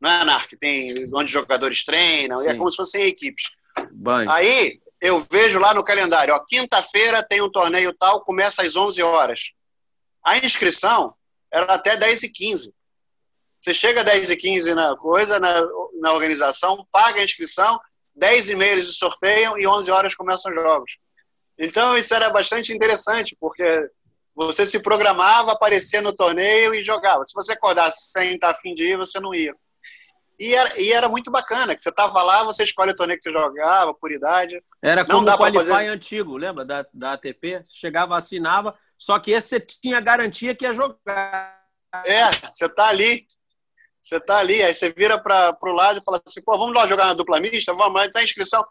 Não é NARC, tem onde os jogadores treinam, e é como se fossem equipes. Banho. Aí eu vejo lá no calendário, ó, quinta-feira tem um torneio tal, começa às 11 horas. A inscrição era até 10 e 15. Você chega às 10 e 15 na coisa, na, na organização, paga a inscrição, 10 e meia eles sorteiam e 11 horas começam os jogos. Então isso era bastante interessante, porque você se programava, aparecia no torneio e jogava. Se você acordasse sem estar afim de ir, você não ia. E era, e era muito bacana, que você estava lá, você escolhe o torneio que você jogava, por idade. Era como o Qualify fazer... antigo, lembra? Da, da ATP. Você chegava, assinava, só que esse você tinha garantia que ia jogar. É, você tá ali, você tá ali, aí você vira para o lado e fala assim, pô, vamos lá jogar na dupla mista? Vamos lá, tá inscrição.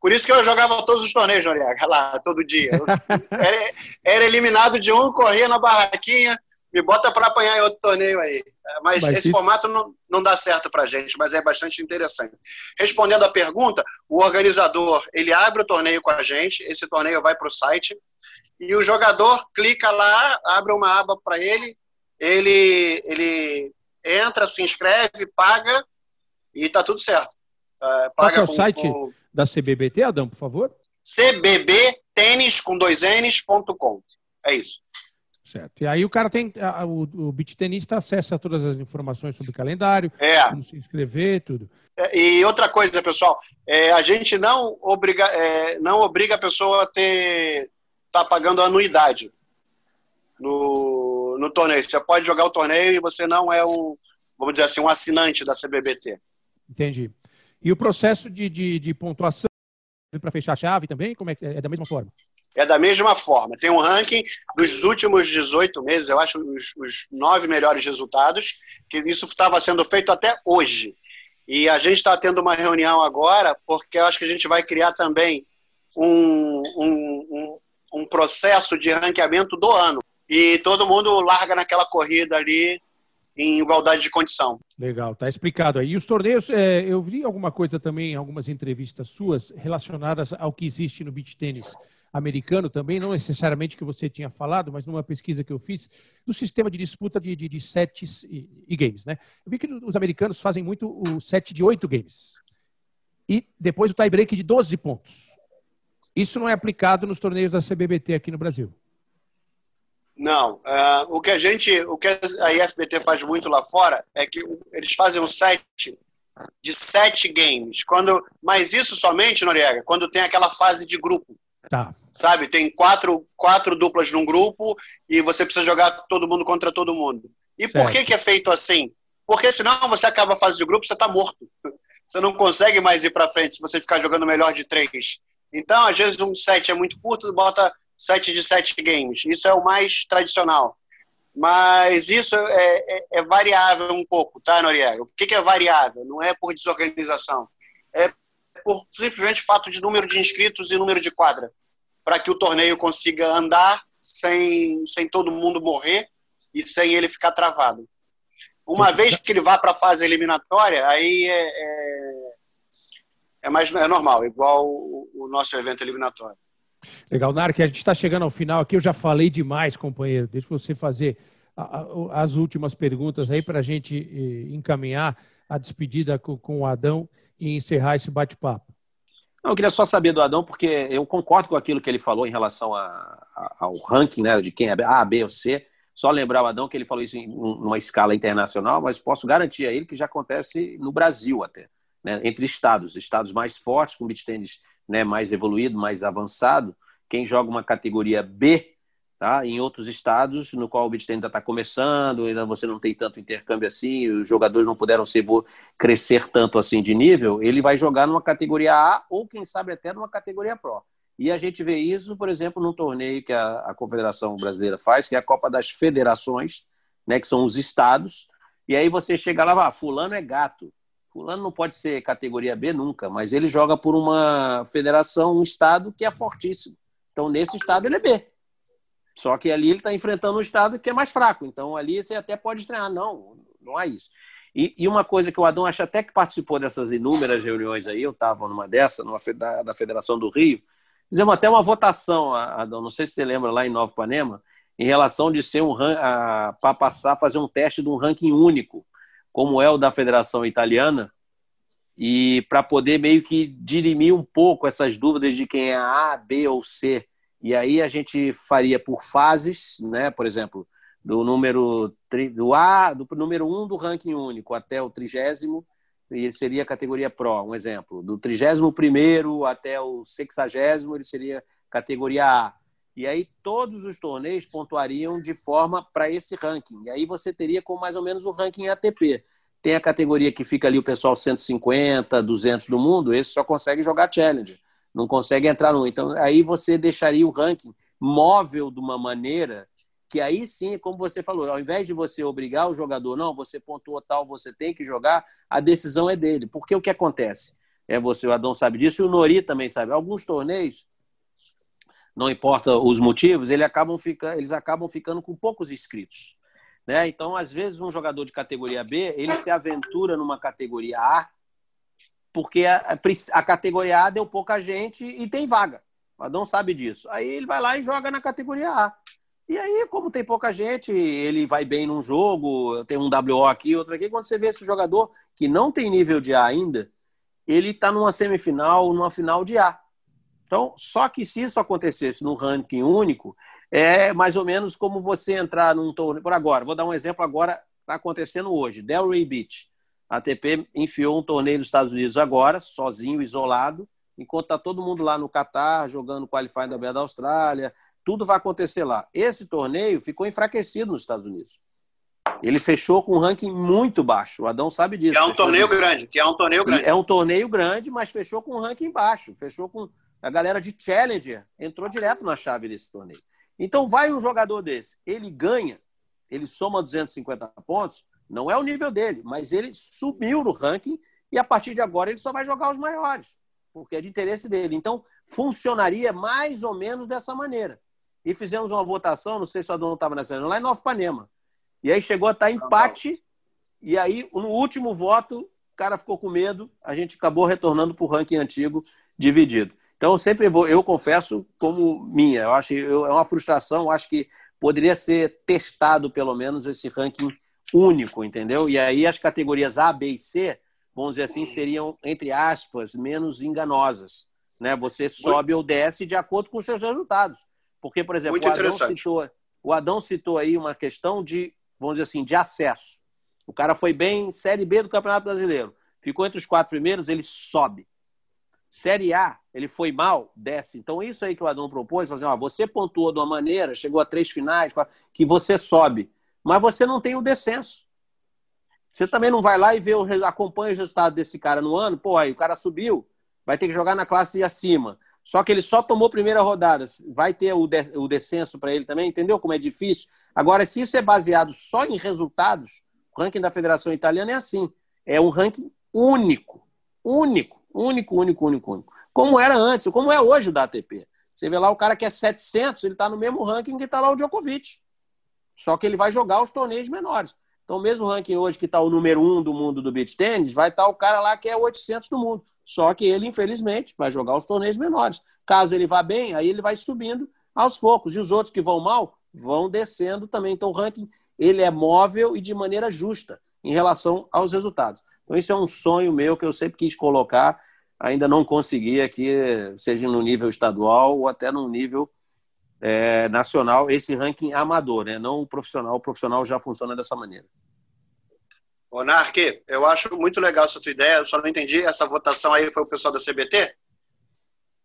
Por isso que eu jogava todos os torneios, Noriega, lá, todo dia. era, era, eliminado de um, corria na barraquinha, me bota para apanhar em outro torneio aí. Mas, mas esse formato não, não dá certo para gente, mas é bastante interessante. Respondendo à pergunta, o organizador, ele abre o torneio com a gente, esse torneio vai para o site, e o jogador clica lá, abre uma aba para ele, ele, ele entra, se inscreve, paga e tá tudo certo. Uh, paga Qual é o com, site com... da CBBT, Adão, por favor? cbbtênis com dois N's.com. É isso. Certo. E aí o cara tem, o, o beat tenista acessa todas as informações sobre o calendário, é. como se inscrever, tudo. É, e outra coisa, pessoal, é, a gente não obriga, é, não obriga a pessoa a ter tá pagando anuidade no, no torneio. Você pode jogar o torneio e você não é um, vamos dizer assim, um assinante da CBBT. Entendi. E o processo de, de, de pontuação para fechar a chave também, como é, é da mesma forma? É da mesma forma. Tem um ranking dos últimos 18 meses, eu acho os, os nove melhores resultados, que isso estava sendo feito até hoje. E a gente está tendo uma reunião agora, porque eu acho que a gente vai criar também um, um, um, um processo de ranqueamento do ano e todo mundo larga naquela corrida ali em igualdade de condição. Legal, tá explicado aí. E os torneios, é, eu vi alguma coisa também, algumas entrevistas suas relacionadas ao que existe no beach tênis americano também, não necessariamente que você tinha falado, mas numa pesquisa que eu fiz, do sistema de disputa de, de, de sets e, e, games, né? Eu vi que os americanos fazem muito o set de oito games. E depois o tie-break de 12 pontos. Isso não é aplicado nos torneios da CBBT aqui no Brasil. Não. Uh, o que a gente, o que a IFBT faz muito lá fora é que eles fazem um set de sete games. Quando, mas isso somente, Noriega, quando tem aquela fase de grupo. Tá. Sabe? Tem quatro, quatro duplas num grupo e você precisa jogar todo mundo contra todo mundo. E certo. por que, que é feito assim? Porque senão você acaba a fase de grupo, você está morto. Você não consegue mais ir para frente se você ficar jogando melhor de três. Então, às vezes, um set é muito curto, bota sete de sete games. Isso é o mais tradicional. Mas isso é, é, é variável um pouco, tá, Noriega? O que, que é variável? Não é por desorganização. É por simplesmente fato de número de inscritos e número de quadra. Para que o torneio consiga andar sem, sem todo mundo morrer e sem ele ficar travado. Uma vez que ele vá para a fase eliminatória, aí é, é, é, mais é normal, igual o, o nosso evento eliminatório. Legal, Narc, a gente está chegando ao final aqui. Eu já falei demais, companheiro. Deixa você fazer as últimas perguntas aí para a gente eh, encaminhar a despedida com o Adão e encerrar esse bate-papo. Eu queria só saber do Adão, porque eu concordo com aquilo que ele falou em relação a, a, ao ranking né, de quem é A, B ou C. Só lembrar o Adão que ele falou isso em uma escala internacional, mas posso garantir a ele que já acontece no Brasil até, né, entre estados, estados mais fortes, com beat tênis né, mais evoluído, mais avançado, quem joga uma categoria B, tá, em outros estados, no qual o tênis ainda está começando, ainda você não tem tanto intercâmbio assim, os jogadores não puderam ser, crescer tanto assim de nível, ele vai jogar numa categoria A ou quem sabe até numa categoria Pro. E a gente vê isso, por exemplo, num torneio que a, a Confederação Brasileira faz, que é a Copa das Federações, né, que são os estados. E aí você chega lá, ah, fulano é gato. Fulano não pode ser categoria B nunca, mas ele joga por uma federação, um estado que é fortíssimo. Então, nesse estado, ele é B. Só que ali ele está enfrentando um estado que é mais fraco. Então, ali você até pode estranhar. Não, não é isso. E, e, uma coisa que o Adão acha até que participou dessas inúmeras reuniões aí, eu estava numa dessa, numa da, da Federação do Rio, fizemos até uma votação, Adão, não sei se você lembra, lá em Nova Panema, em relação de ser um para passar, fazer um teste de um ranking único, como é o da Federação Italiana, e para poder meio que dirimir um pouco essas dúvidas de quem é A, B ou C. E aí a gente faria por fases, né? Por exemplo, do número do A, do número 1 um do ranking único até o trigésimo, e seria a categoria Pro, um exemplo. Do 31 até o 60, ele seria categoria A. E aí todos os torneios pontuariam de forma para esse ranking. E aí você teria com mais ou menos o ranking ATP. Tem a categoria que fica ali o pessoal 150, 200 do mundo, esse só consegue jogar Challenger, não consegue entrar no. Então aí você deixaria o ranking móvel de uma maneira que aí sim, como você falou, ao invés de você obrigar o jogador, não, você pontuou tal, você tem que jogar, a decisão é dele. Porque o que acontece? É você, o Adão sabe disso, e o Nori também sabe. Alguns torneios, não importa os motivos, eles acabam, fica, eles acabam ficando com poucos inscritos. Né? Então, às vezes, um jogador de categoria B, ele se aventura numa categoria A, porque a, a categoria A deu pouca gente e tem vaga. O Adão sabe disso. Aí ele vai lá e joga na categoria A. E aí, como tem pouca gente, ele vai bem num jogo, tem um WO aqui, outro aqui. Quando você vê esse jogador que não tem nível de A ainda, ele está numa semifinal, numa final de A. Então, só que se isso acontecesse num ranking único, é mais ou menos como você entrar num torneio. Por agora, vou dar um exemplo agora, está acontecendo hoje. Delray Beach. A ATP enfiou um torneio nos Estados Unidos agora, sozinho, isolado, enquanto está todo mundo lá no Catar, jogando Qualifying da Beira da Austrália, tudo vai acontecer lá. Esse torneio ficou enfraquecido nos Estados Unidos. Ele fechou com um ranking muito baixo. O Adão sabe disso. Que é um torneio disso. grande, que é um torneio grande. É um torneio grande, mas fechou com um ranking baixo. Fechou com a galera de Challenger entrou direto na chave desse torneio. Então vai um jogador desse, ele ganha, ele soma 250 pontos, não é o nível dele, mas ele subiu no ranking e a partir de agora ele só vai jogar os maiores, porque é de interesse dele. Então funcionaria mais ou menos dessa maneira e fizemos uma votação, não sei se o Adão estava nessa lá em Nova Panema. E aí chegou a estar empate, e aí no último voto, o cara ficou com medo, a gente acabou retornando para o ranking antigo dividido. Então eu sempre vou, eu confesso como minha, eu acho eu, é uma frustração, eu acho que poderia ser testado pelo menos esse ranking único, entendeu? E aí as categorias A, B e C, vamos dizer assim, seriam entre aspas menos enganosas, né? Você sobe ou desce de acordo com os seus resultados. Porque, por exemplo, o Adão, citou, O Adão citou aí uma questão de, vamos dizer assim, de acesso. O cara foi bem Série B do Campeonato Brasileiro. Ficou entre os quatro primeiros, ele sobe. Série A, ele foi mal, desce. Então, isso aí que o Adão propôs, assim, ó, você pontuou de uma maneira, chegou a três finais, que você sobe. Mas você não tem o descenso. Você também não vai lá e vê, acompanha o resultado desse cara no ano, pô, aí o cara subiu, vai ter que jogar na classe acima. Só que ele só tomou primeira rodada. Vai ter o, de, o descenso para ele também, entendeu como é difícil? Agora, se isso é baseado só em resultados, o ranking da Federação Italiana é assim. É um ranking único. Único. Único, único, único, único. Como era antes, como é hoje o da ATP. Você vê lá o cara que é 700, ele está no mesmo ranking que está lá o Djokovic. Só que ele vai jogar os torneios menores. Então, mesmo ranking hoje que está o número um do mundo do beach tennis, vai estar tá o cara lá que é 800 do mundo. Só que ele, infelizmente, vai jogar os torneios menores. Caso ele vá bem, aí ele vai subindo aos poucos. E os outros que vão mal vão descendo também. Então, o ranking ele é móvel e de maneira justa em relação aos resultados. Então, isso é um sonho meu que eu sempre quis colocar. Ainda não consegui aqui, seja no nível estadual ou até no nível é, nacional, esse ranking amador, né? não o profissional. O profissional já funciona dessa maneira. Ô, Narque, eu acho muito legal essa tua ideia, eu só não entendi, essa votação aí foi o pessoal da CBT?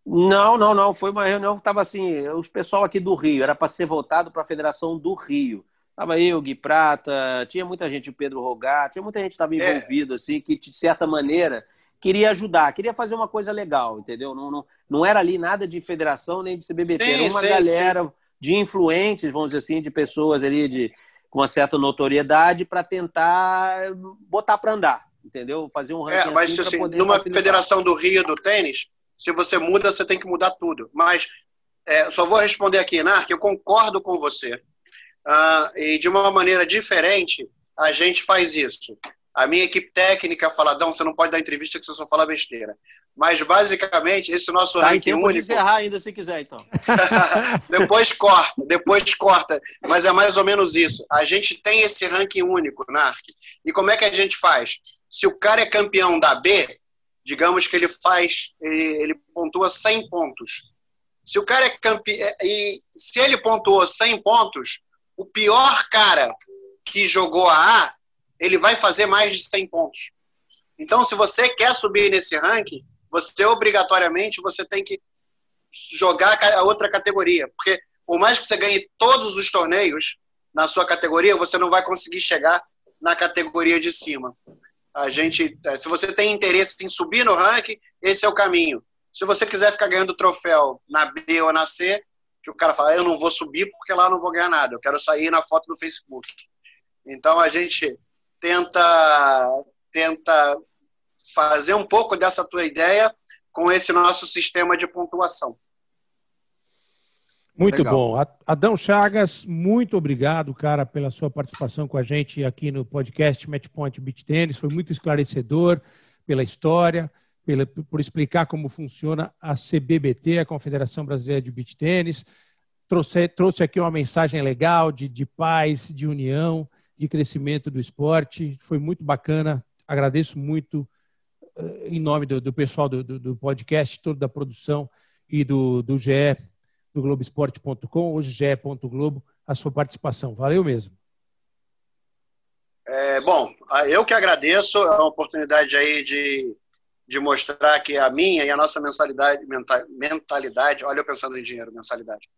Não, não, não, foi uma reunião que estava assim, os pessoal aqui do Rio, era para ser votado para a Federação do Rio. Tava eu, Gui Prata, tinha muita gente, o Pedro Rogar, tinha muita gente que estava é. envolvido, é. assim, que de certa maneira queria ajudar, queria fazer uma coisa legal, entendeu? Não, não, não era ali nada de federação nem de CBBT, sim, era uma sim, galera sim. de influentes, vamos dizer assim, de pessoas ali de, com uma certa notoriedade para tentar botar para andar, entendeu? Fazer um ranking é, mas, assim, assim numa facilitar. federação do Rio do tênis, se você muda, você tem que mudar tudo. Mas é, só vou responder aqui, Narc, eu concordo com você. Uh, e de uma maneira diferente, a gente faz isso. A minha equipe técnica fala, não, você não pode dar entrevista que você só fala besteira. Mas, basicamente, esse nosso tá, ranking único... de encerrar ainda, se quiser, então. depois corta, depois corta. Mas é mais ou menos isso. A gente tem esse ranking único, NARC. E como é que a gente faz? Se o cara é campeão da B, digamos que ele faz, ele, ele pontua 100 pontos. Se o cara é campeão... E se ele pontuou 100 pontos, o pior cara que jogou a A ele vai fazer mais de 100 pontos. Então, se você quer subir nesse ranking, você obrigatoriamente você tem que jogar a outra categoria, porque por mais que você ganhe todos os torneios na sua categoria, você não vai conseguir chegar na categoria de cima. A gente, é, se você tem interesse em subir no ranking, esse é o caminho. Se você quiser ficar ganhando troféu na B ou na C, que o cara fala, eu não vou subir porque lá eu não vou ganhar nada, eu quero sair na foto do Facebook. Então a gente tenta, tenta fazer um pouco dessa tua ideia com esse nosso sistema de pontuação. Muito Legal. bom. Adão Chagas, muito obrigado, cara, pela sua participação com a gente aqui no podcast Matchpoint Beach Tennis. Foi muito esclarecedor pela história, pela, por explicar como funciona a CBBT, a Confederação Brasileira de Beach Tennis. Trouxe, trouxe aqui uma mensagem legal de, de paz, de união, de crescimento do esporte. Foi muito bacana. Agradeço muito, eh, em nome do, do pessoal do, do, do, podcast, todo da produção e do, do GE, do Globoesporte.com, hoje ge.globo, a sua participação. Valeu mesmo. É, bom, eu que agradeço a oportunidade aí de, de mostrar que a minha e a nossa mensalidade, mentalidade, olha eu pensando em dinheiro, mensalidade,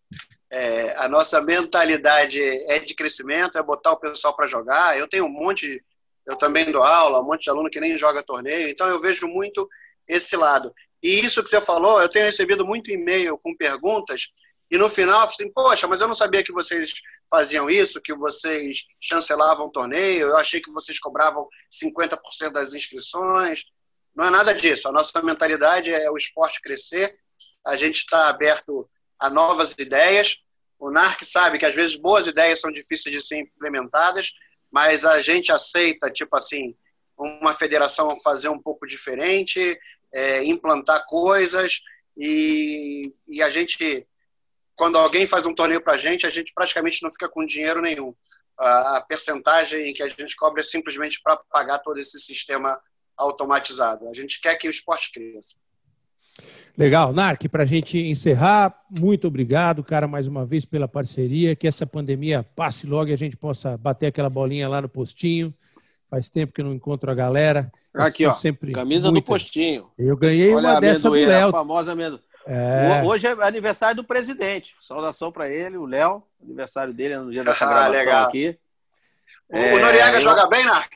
é, a nossa mentalidade é de crescimento, é botar o pessoal para jogar. Eu tenho um monte, eu também dou aula, um monte de aluno que nem joga torneio, então eu vejo muito esse lado. E isso que você falou, eu tenho recebido muito e-mail com perguntas, e no final, assim, poxa, mas eu não sabia que vocês faziam isso, que vocês chancelavam o torneio, eu achei que vocês cobravam 50% das inscrições. Não é nada disso. A nossa mentalidade é o esporte crescer, a gente está aberto a novas ideias. O NARC sabe que às vezes boas ideias são difíceis de ser implementadas, mas a gente aceita, tipo assim, uma federação fazer um pouco diferente, é, implantar coisas e, e a gente, quando alguém faz um torneio para a gente, a gente praticamente não fica com dinheiro nenhum. A, a percentagem que a gente cobra é simplesmente para pagar todo esse sistema automatizado. A gente quer que o esporte cresça. Legal. Narc, para a gente encerrar, muito obrigado, cara, mais uma vez pela parceria. Que essa pandemia passe logo e a gente possa bater aquela bolinha lá no postinho. Faz tempo que eu não encontro a galera. Aqui, ó. Sempre camisa muita... do postinho. Eu ganhei Olha uma dessa do Léo. A famosa amendoeira. É. Hoje é aniversário do presidente. Saudação para ele, o Léo. Aniversário dele é no dia dessa ah, gravação aqui. O, é, Noriega eu... joga bem, Narc?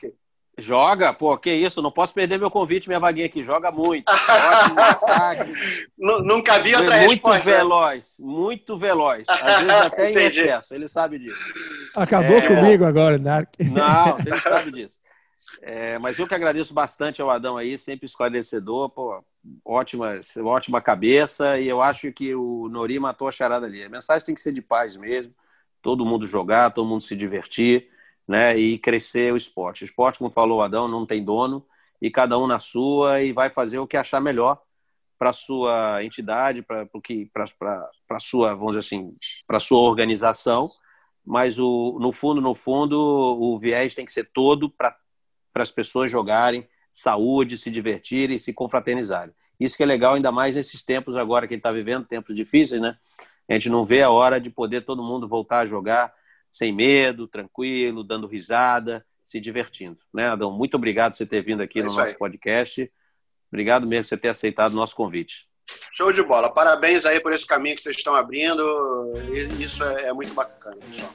Joga, pô, que isso, não posso perder meu convite, minha vaguinha aqui. Joga muito. Ótimo saque. Nunca vi outra muito resposta. Muito veloz, muito veloz. Às vezes até em excesso, ele sabe disso. Acabou é... comigo agora, Narc. Não, ele sabe disso. É, mas eu que agradeço bastante ao Adão aí, sempre esclarecedor, pô, ótima, ótima cabeça, e eu acho que o Nori matou a charada ali. A mensagem tem que ser de paz mesmo, todo mundo jogar, todo mundo se divertir, né, e crescer o esporte. O esporte, como falou o Adão, não tem dono, e cada um na sua, e vai fazer o que achar melhor para sua entidade, para para sua, vamos dizer assim, para sua organização, mas o, no fundo, no fundo, o viés tem que ser todo para as pessoas jogarem, saúde, se divertirem se confraternizarem. Isso que é legal, ainda mais nesses tempos agora que a gente está vivendo, tempos difíceis, né? A gente não vê a hora de poder todo mundo voltar a jogar sem medo, tranquilo, dando risada, se divertindo. Né, Adão? Muito obrigado por você ter vindo aqui é no nosso aí. podcast. Obrigado mesmo por você ter aceitado o nosso convite. Show de bola. Parabéns aí por esse caminho que vocês estão abrindo. Isso é, é muito bacana, pessoal.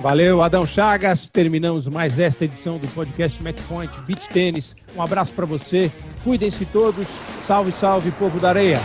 Valeu, Adão Chagas. Terminamos mais esta edição do podcast Matchpoint Beach Tênis. Um abraço para você. Cuidem-se todos. Salve, salve, povo da areia.